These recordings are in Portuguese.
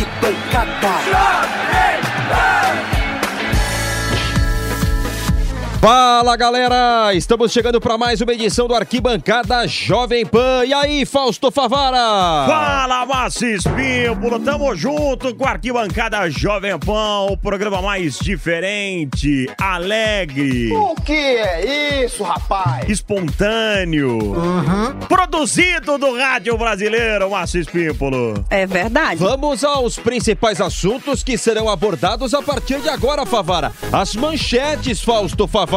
que pancada! Fala galera, estamos chegando para mais uma edição do Arquibancada Jovem Pan. E aí, Fausto Favara? Fala, Massis Pímpolo, tamo junto com a Arquibancada Jovem Pan, o programa mais diferente, alegre. O que é isso, rapaz? Espontâneo. Uhum. Produzido do rádio brasileiro, Massis Pímpolo. É verdade. Vamos aos principais assuntos que serão abordados a partir de agora, Favara. As manchetes, Fausto Favara.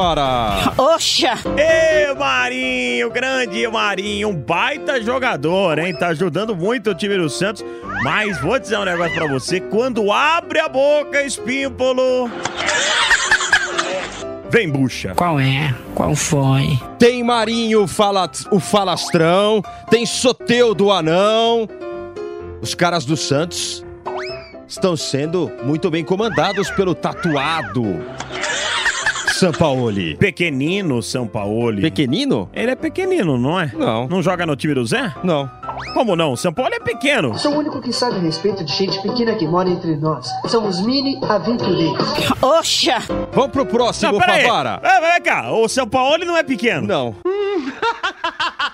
Oxa! Ê, Marinho, grande Marinho, um baita jogador, hein? Tá ajudando muito o time do Santos. Mas vou dizer um negócio pra você: quando abre a boca, Espímpolo. Vem, bucha. Qual é? Qual foi? Tem Marinho fala, o falastrão, tem Soteu do Anão. Os caras do Santos estão sendo muito bem comandados pelo tatuado. Sampaoli. Pequenino Sampaoli. Pequenino? Ele é pequenino, não é? Não. Não joga no time do Zé? Não. Como não? Sampaoli é pequeno. Sou o único que sabe a respeito de gente pequena que mora entre nós. São os mini aventureiros. Oxa! Vamos pro próximo, não. Favara. É, vem cá, o Sampaoli não é pequeno. Não.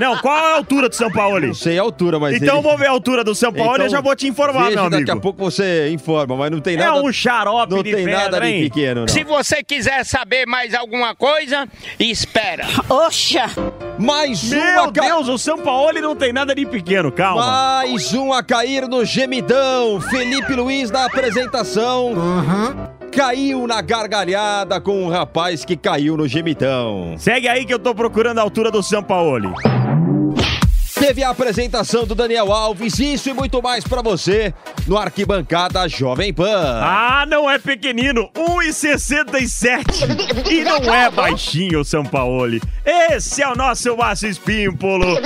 Não, qual é a altura do São Paulo? Não sei a altura, mas Então ele... vou ver a altura do São Paulo Então, e eu já vou te informar, veja, meu amigo. Daqui a pouco você informa, mas não tem É nada... um xarope Não de tem pedra, nada de hein? pequeno, não. Se você quiser saber mais alguma coisa, espera. Oxa! Mais um Meu a ca- Deus, o São Paulo não tem nada de pequeno, calma. Mais um a cair no gemidão. Felipe Luiz na apresentação. Caiu na gargalhada com um rapaz que caiu no gemidão. Segue aí que eu tô procurando a altura do São Paulo. Teve a apresentação do Daniel Alves, isso e muito mais pra você no Arquibancada Jovem Pan. Ah, não é pequenino, 1,67 e não é baixinho o São Paulo. Esse é o nosso Márcio Espímpolo.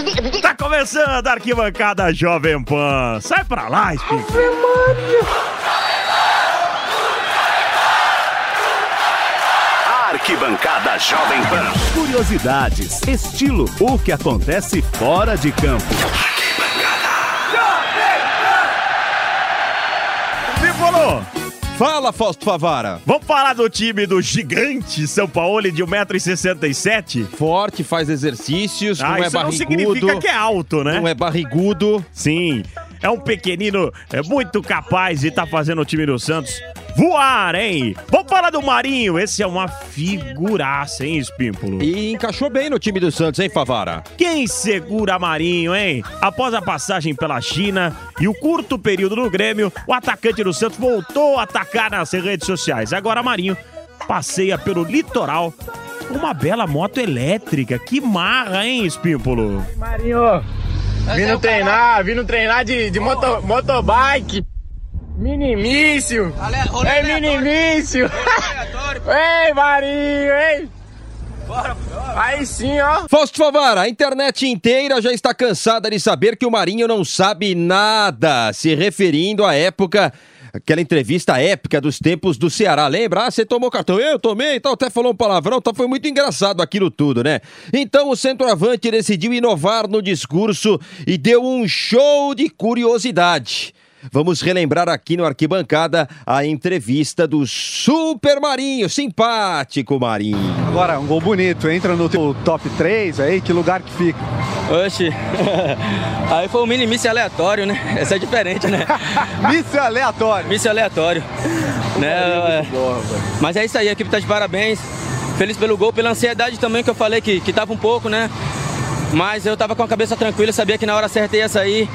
Tá começando a arquibancada Jovem Pan. Sai pra lá, Espímpolo. Arquibancada Jovem Pan. Curiosidades, estilo, o que acontece fora de campo. Espímpolo, Fala, Fausto Favara. vamos falar do time do gigante São Paulo de 1,67m? Forte, faz exercícios, Ah, não é isso não barrigudo. significa que é alto, né? Não é barrigudo. Sim, é um pequenino é muito capaz de estar fazendo o time do Santos voar, hein? Vamos falar do Marinho, esse é uma figuraça, hein, Espímpolo? E encaixou bem no time do Santos, hein, Favara? Quem segura Marinho, hein? Após a passagem pela China e o curto período no Grêmio, o atacante do Santos voltou a atacar nas redes sociais. Agora Marinho passeia pelo litoral com uma bela moto elétrica. Que marra, hein, Espímpolo? Marinho, vindo treinar, vindo treinar de, de moto, motobike. Minimício. É minimício. Ei, Marinho, ei. Aí sim, ó. Fausto Favara, a internet inteira já está cansada de saber que o Marinho não sabe nada, se referindo à época, aquela entrevista épica dos tempos do Ceará. Lembra? Ah, você tomou cartão? Eu tomei, então até falou um palavrão, então foi muito engraçado aquilo tudo, né? Então o centroavante decidiu inovar no discurso e deu um show de curiosidade. Vamos relembrar aqui no Arquibancada a entrevista do Super Marinho, simpático Marinho. Agora, um gol bonito, entra no teu top 3 aí, que lugar que fica? Oxi, aí foi um mini míssil aleatório, né? Essa é diferente, né? Míssil aleatório. Míssil aleatório. Né? Mas é isso aí, a equipe tá de parabéns. Feliz pelo gol, pela ansiedade também que eu falei que, que tava um pouco, né? Mas eu tava com a cabeça tranquila, sabia que na hora certa ia sair.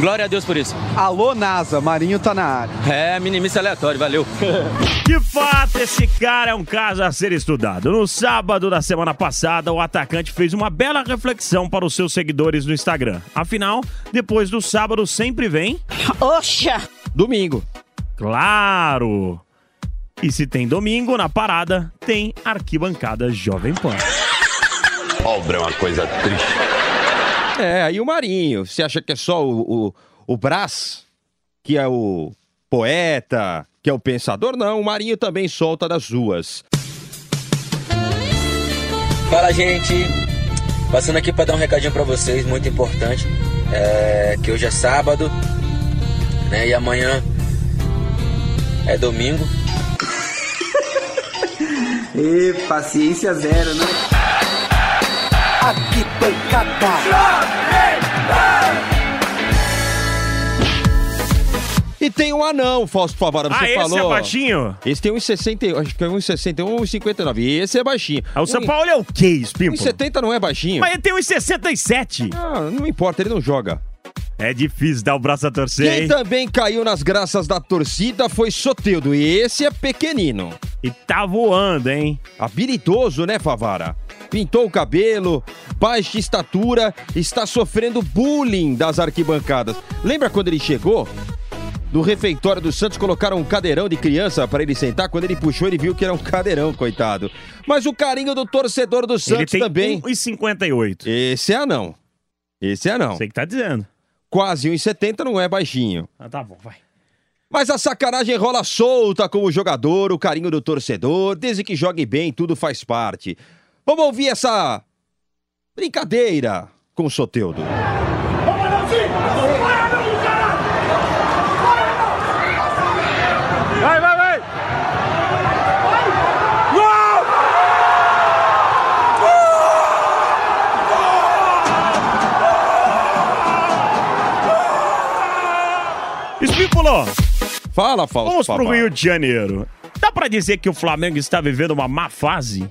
Glória a Deus por isso. Alô, NASA, Marinho tá na área. É, minimista aleatório, valeu. De fato, esse cara é um caso a ser estudado. No sábado da semana passada, o atacante fez uma bela reflexão para os seus seguidores no Instagram. Afinal, depois do sábado sempre vem. Oxa! Domingo. Claro! E se tem domingo na parada, tem arquibancada Jovem Pan. Obra é uma coisa triste. É, aí o Marinho. Você acha que é só o, o, o Brás, que é o poeta, que é o pensador? Não, o Marinho também solta das ruas. Fala, gente. Passando aqui para dar um recadinho para vocês, muito importante. É, que hoje é sábado, né? E amanhã é domingo. E paciência zero, né? Aqui E tem um anão, Fausto Favara, você Ah, esse falou. é baixinho? Esse tem 1,60, acho que é 1,61 ou 1,59. E esse é baixinho. Ah, o São Paulo é o quê, Espímpolo? 1,70 não é baixinho. Mas ele tem uns 67. Ah, não importa, ele não joga. É difícil dar o braço a torcer, Quem hein? também caiu nas graças da torcida foi Soteudo. E esse é pequenino. E tá voando, hein? Habilidoso, né, Favara? Pintou o cabelo, baixa estatura, está sofrendo bullying das arquibancadas. Lembra quando ele chegou? No refeitório do Santos colocaram um cadeirão de criança para ele sentar. Quando ele puxou, ele viu que era um cadeirão, coitado. Mas o carinho do torcedor do Ele Santos tem também. 1,58. Esse é anão. Esse é anão. Você que tá dizendo. Quase 1,70 não é baixinho. Ah, tá bom, vai. Mas a sacanagem rola solta com o jogador, o carinho do torcedor, desde que jogue bem, tudo faz parte. Vamos ouvir essa brincadeira com o Soteudo. Vai, vai, vai! Gol! Espípulo! Fala, Fausto. Vamos pro. Rio de Janeiro. Dá pra dizer que o Flamengo está vivendo uma má fase?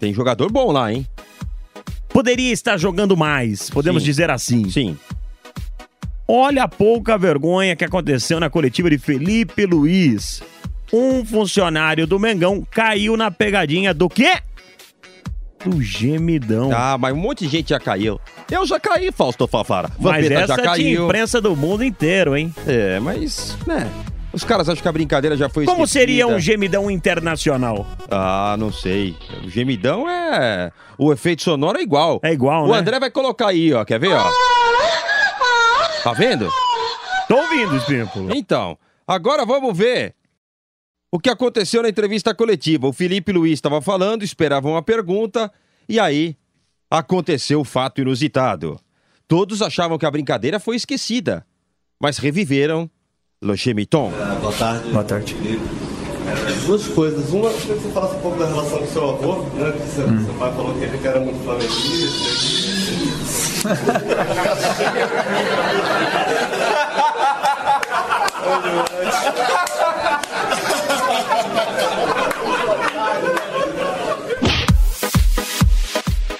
Tem jogador bom lá, hein? Poderia estar jogando mais, podemos Sim. dizer assim. Sim. Olha a pouca vergonha que aconteceu na coletiva de Felipe Luiz. Um funcionário do Mengão caiu na pegadinha do quê? Do gemidão. Ah, mas um monte de gente já caiu. Eu já caí, Fausto Fafara. Mas Vampeta essa já tinha caiu. imprensa do mundo inteiro, hein? É, mas, né? Os caras acham que a brincadeira já foi Como esquecida. seria um gemidão internacional? Ah, não sei. O gemidão é. O efeito sonoro é igual. É igual, O né? André vai colocar aí, ó. Quer ver, ó? Tá vendo? Tô ouvindo, Espímpolo. Então, agora vamos ver o que aconteceu na entrevista coletiva. O Felipe Luiz estava falando, esperava uma pergunta, e aí aconteceu o fato inusitado. Todos achavam que a brincadeira foi esquecida, mas reviveram Le Chemiton. Boa tarde. Boa tarde. Duas coisas. Uma, eu queria que você falasse um pouco da relação com seu avô, né? Que seu, seu pai falou que ele era muito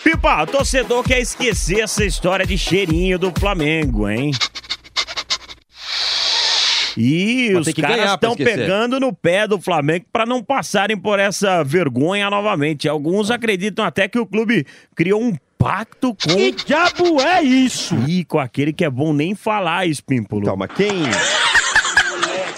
Pipa, o torcedor quer esquecer essa história de cheirinho do Flamengo, hein? E Mas os caras estão pegando no pé do Flamengo para não passarem por essa vergonha novamente. Alguns acreditam até que o clube criou um pacto com. Que diabo é isso? Ih, com aquele que é bom nem falar, Espímpolo. Calma, quem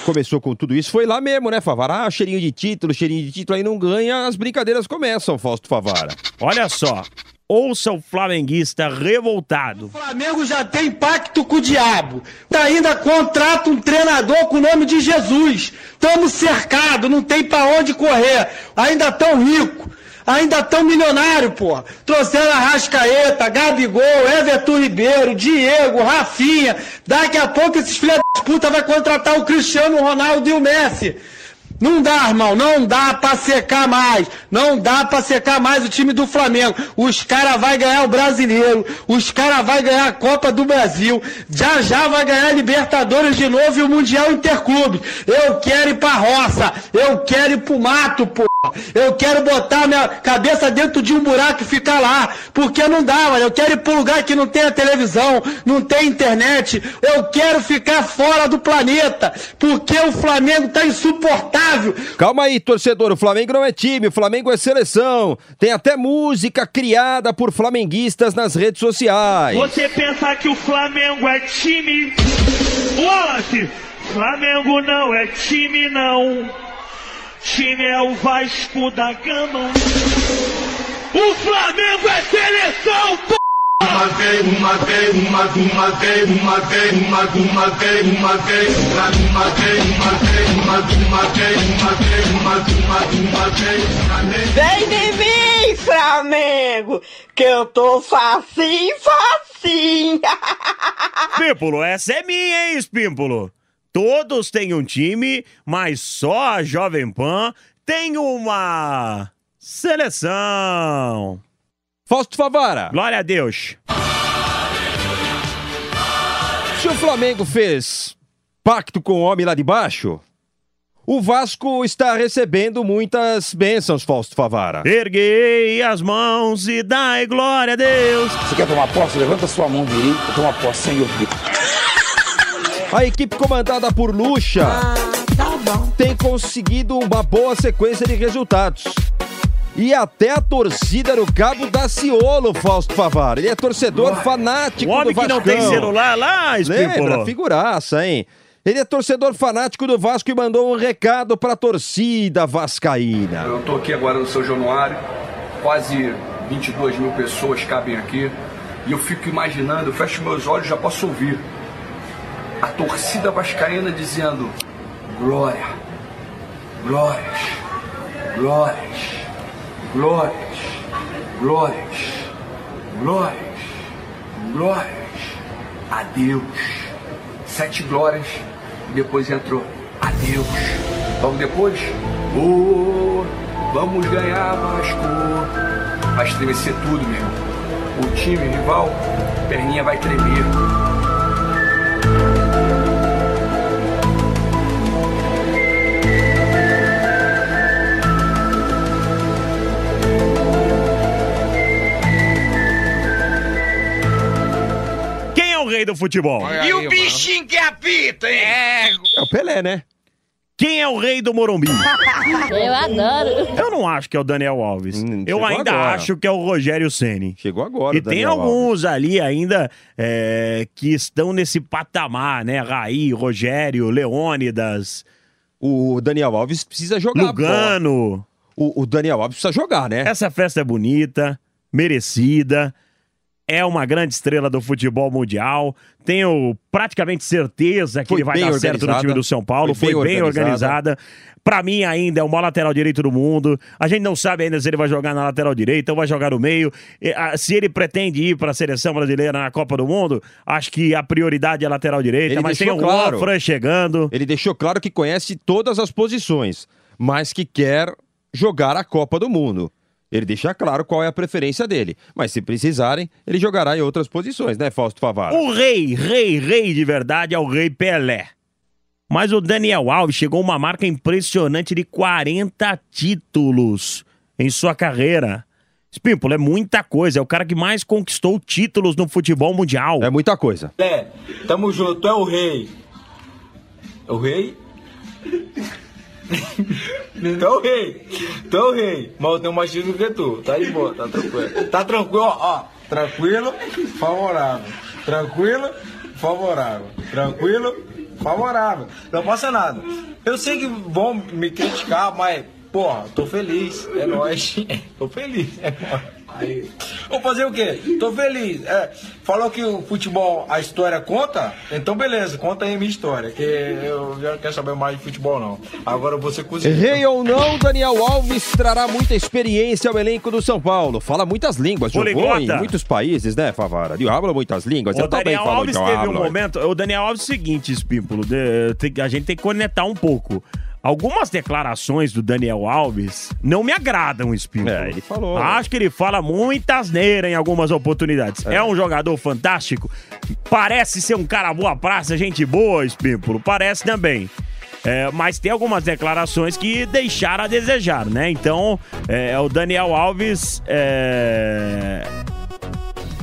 começou com tudo isso foi lá mesmo, né, Favara? Ah, cheirinho de título, cheirinho de título, aí não ganha, as brincadeiras começam, Fausto Favara. Olha só, ouça o flamenguista revoltado. O Flamengo já tem pacto com o diabo. Ainda contrata um treinador com o nome de Jesus. Estamos cercados, não tem pra onde correr. Ainda tão rico. Ainda tão milionário, pô. Trouxeram Arrascaeta, Gabigol, Everton Ribeiro, Diego, Rafinha. Daqui a pouco esses filhos da puta vai contratar o Cristiano Ronaldo e o Messi. Não dá, irmão, não dá pra secar mais. Não dá pra secar mais o time do Flamengo. Os caras vai ganhar o Brasileiro, os caras vai ganhar a Copa do Brasil, já já vai ganhar a Libertadores de novo e o Mundial Interclube. Eu quero ir pra roça, eu quero ir pro mato, pô. Eu quero botar minha cabeça dentro de um buraco e ficar lá, porque não dá, mano. Eu quero ir pra um lugar que não tem a televisão, não tem internet. Eu quero ficar fora do planeta, porque o Flamengo tá insuportável. Calma aí, torcedor. O Flamengo não é time, o Flamengo é seleção. Tem até música criada por flamenguistas nas redes sociais. Você pensa que o Flamengo é time? Wallace, Flamengo não é time não. Time é o Vasco da Gama. O Flamengo é seleção, p... Uma vez, uma vez, uma, uma vez, uma vez, uma, uma vez, uma vez, uma, uma vez, uma vez, uma, uma vez, uma vez, uma, uma, uma vez, uma vez. Vem de mim, Flamengo, que eu tô facinho, facinho. Espímpulo, essa é minha, hein, Espímpulo? Todos têm um time, mas só a Jovem Pan tem uma seleção. Fausto Favara. Glória a Deus. Se o Flamengo fez pacto com o homem lá de baixo, o Vasco está recebendo muitas bênçãos, Fausto Favara. Erguei as mãos e dai glória a Deus. Você quer tomar posse? Levanta sua mão direita, toma posse, Senhor. A equipe comandada por Lucha tem conseguido uma boa sequência de resultados. E até a torcida no Cabo da Ciolo, Fausto Favara. Ele é torcedor fanático O homem do que não tem celular lá, Espímpulo. Lembra? Figuraça, hein? Ele é torcedor fanático do Vasco e mandou um recado pra torcida vascaína. Eu tô aqui agora no São Januário, quase 22 mil pessoas cabem aqui, e eu fico imaginando, eu fecho meus olhos e já posso ouvir a torcida vascaína dizendo glória, glórias, glórias, glórias, glórias, glórias, glórias, a Deus. Sete glórias e depois entrou adeus. Logo depois, oh, vamos ganhar Vasco. Vai estremecer tudo, meu. O time rival, perninha vai tremer. Rei do futebol? E o bichinho que apita, hein? É. É o Pelé, né? Quem é o rei do Morumbi? Eu adoro. Eu não acho que é o Daniel Alves. eu Hum, chegou ainda agora. acho que é o Rogério Ceni. Chegou agora E o tem alguns ali ainda é, que estão nesse patamar, né? Raí, Rogério, Leônidas. O Daniel Alves precisa jogar. Lugano. O, o Daniel Alves precisa jogar, né? Essa festa é bonita, merecida. É uma grande estrela do futebol mundial. Tenho praticamente certeza que Foi ele vai dar certo no time do São Paulo. Foi Foi, bem bem organizada. organizada. Pra mim, ainda é o maior lateral direito do mundo. A gente não sabe ainda se ele vai jogar na lateral direita ou vai jogar no meio. Ah, Se ele pretende ir para a seleção brasileira na Copa do Mundo, acho que a prioridade é a lateral direita. Ele mas tem o claro. Juan chegando. Ele deixou claro que conhece todas as posições, mas que quer jogar a Copa do Mundo. Ele deixa claro qual é a preferência dele. Mas se precisarem, ele jogará em outras posições, né, Fausto Favara? O rei, rei, rei de verdade é o rei Pelé. Mas o Daniel Alves chegou a uma marca impressionante de 40 títulos em sua carreira. Espímpolo, é muita coisa. É o cara que mais conquistou títulos no futebol mundial. É muita coisa. É, tamo junto, é o rei. É o rei? Tu é o rei. Tu é o rei. Mas eu tenho mais título que tu. Tá de boa, tá tranquilo. Tá tranquilo, ó, ó. Tranquilo, favorável. Tranquilo, favorável. Tranquilo, favorável. Não passa nada. Eu sei que vão me criticar, mas, porra, tô feliz. É nóis. tô feliz. É nóis. Aí. Vou fazer o quê? Tô feliz. É, falou que o futebol, a história conta? Então beleza, conta aí a minha história. Que eu já não quero saber mais de futebol, não. Agora você cozinha. Rei ou não, Daniel Alves trará muita experiência ao elenco do São Paulo. Fala muitas línguas, jogou em muitos países, né, Favara? Ele habla muitas línguas. O Eu também Daniel falo Alves teve um momento. O Daniel Alves é o seguinte, Espímpolo. a gente tem que conectar um pouco. Algumas declarações do Daniel Alves não me agradam, Espímpolo. É, ele falou. Acho que ele fala muita asneira em algumas oportunidades. É. um jogador fantástico. Parece ser um cara boa praça, gente boa, Espímpolo. Parece também. É, mas tem algumas declarações que deixaram a desejar, né? Então, é, o Daniel Alves é,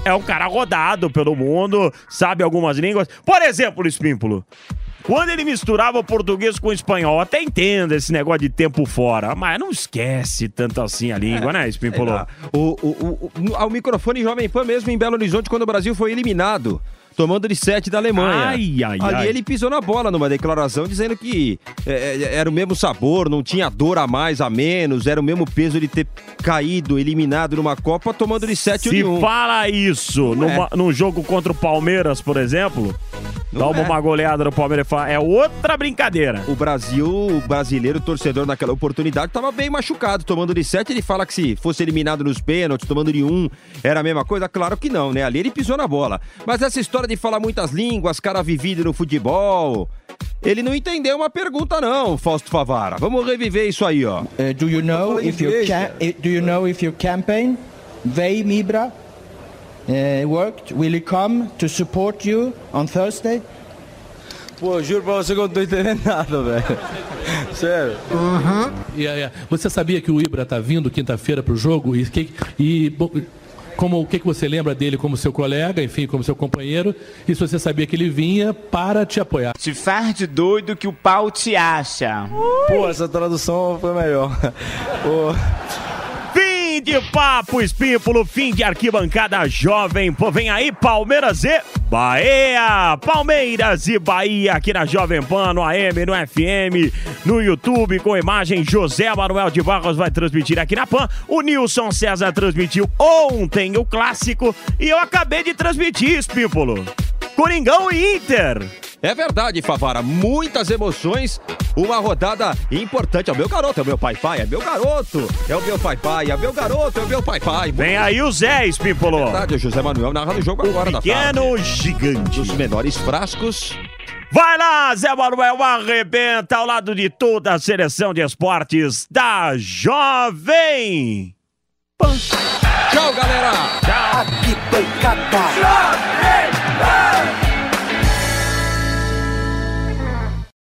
é um cara rodado pelo mundo, sabe algumas línguas. Por exemplo, Espímpulo. Quando ele misturava o português com o espanhol, até entendo esse negócio de tempo fora, mas não esquece tanto assim a língua, né, Espímpulo? É, o, o, o, o, ao microfone Jovem Pan mesmo em Belo Horizonte, quando o Brasil foi eliminado. Tomando de 7 da Alemanha. Ai, ai, Ali ai. ele pisou na bola numa declaração dizendo que é, é, era o mesmo sabor, não tinha dor a mais, a menos, era o mesmo peso de ter caído, eliminado numa Copa, tomando de 7 Se de 1. fala isso Não é. numa- num jogo contra o Palmeiras, por exemplo, dá Não uma, é. uma goleada no Palmeiras e fala, é outra brincadeira. O Brasil, o brasileiro, o torcedor naquela oportunidade, estava bem machucado. Tomando de 7, ele fala que se fosse eliminado nos pênaltis, tomando de 1, era a mesma coisa? Claro que não, né? Ali ele pisou na bola. Mas essa história de falar muitas línguas, cara vivido no futebol. Ele não entendeu uma pergunta, não, Fausto Favara. Vamos reviver isso aí, ó. Uh, do you know if eh, do you know if your campaign, Vei Mibra, uh, worked? Will he come to support you on Thursday? Pô, juro pra você que eu não tô entendendo nada, velho. Sério. E, é, você sabia que o Ibra tá vindo quinta-feira pro jogo? E, que, e bom, como, o que, que você lembra dele como seu colega, enfim, como seu companheiro? E se você sabia que ele vinha para te apoiar? Se faz de doido que o pau te acha. Pô, essa tradução foi melhor. Pô. De papo, Espímpulo, fim de arquibancada jovem. Pô, vem aí, Palmeiras e Bahia. Palmeiras e Bahia aqui na Jovem Pan, no AM, no FM, no YouTube, com imagem. José Manuel de Barros vai transmitir aqui na Pan. O Nilson César transmitiu ontem o clássico e eu acabei de transmitir, Espímpulo. Coringão e Inter. É verdade, Favara. Muitas emoções. Uma rodada importante. É o meu garoto, é o meu pai-pai, é meu garoto. É o meu pai-pai, é o meu garoto, é o meu pai-pai. Vem aí o Zé, Espímpolo. Verdade, o José Manuel narra no jogo agora da tarde. Pequeno gigante. Dos menores frascos. Vai lá, Zé Manuel, arrebenta ao lado de toda a seleção de esportes da Jovem Pan. Tchau, galera. Tchau. Jovem Pan.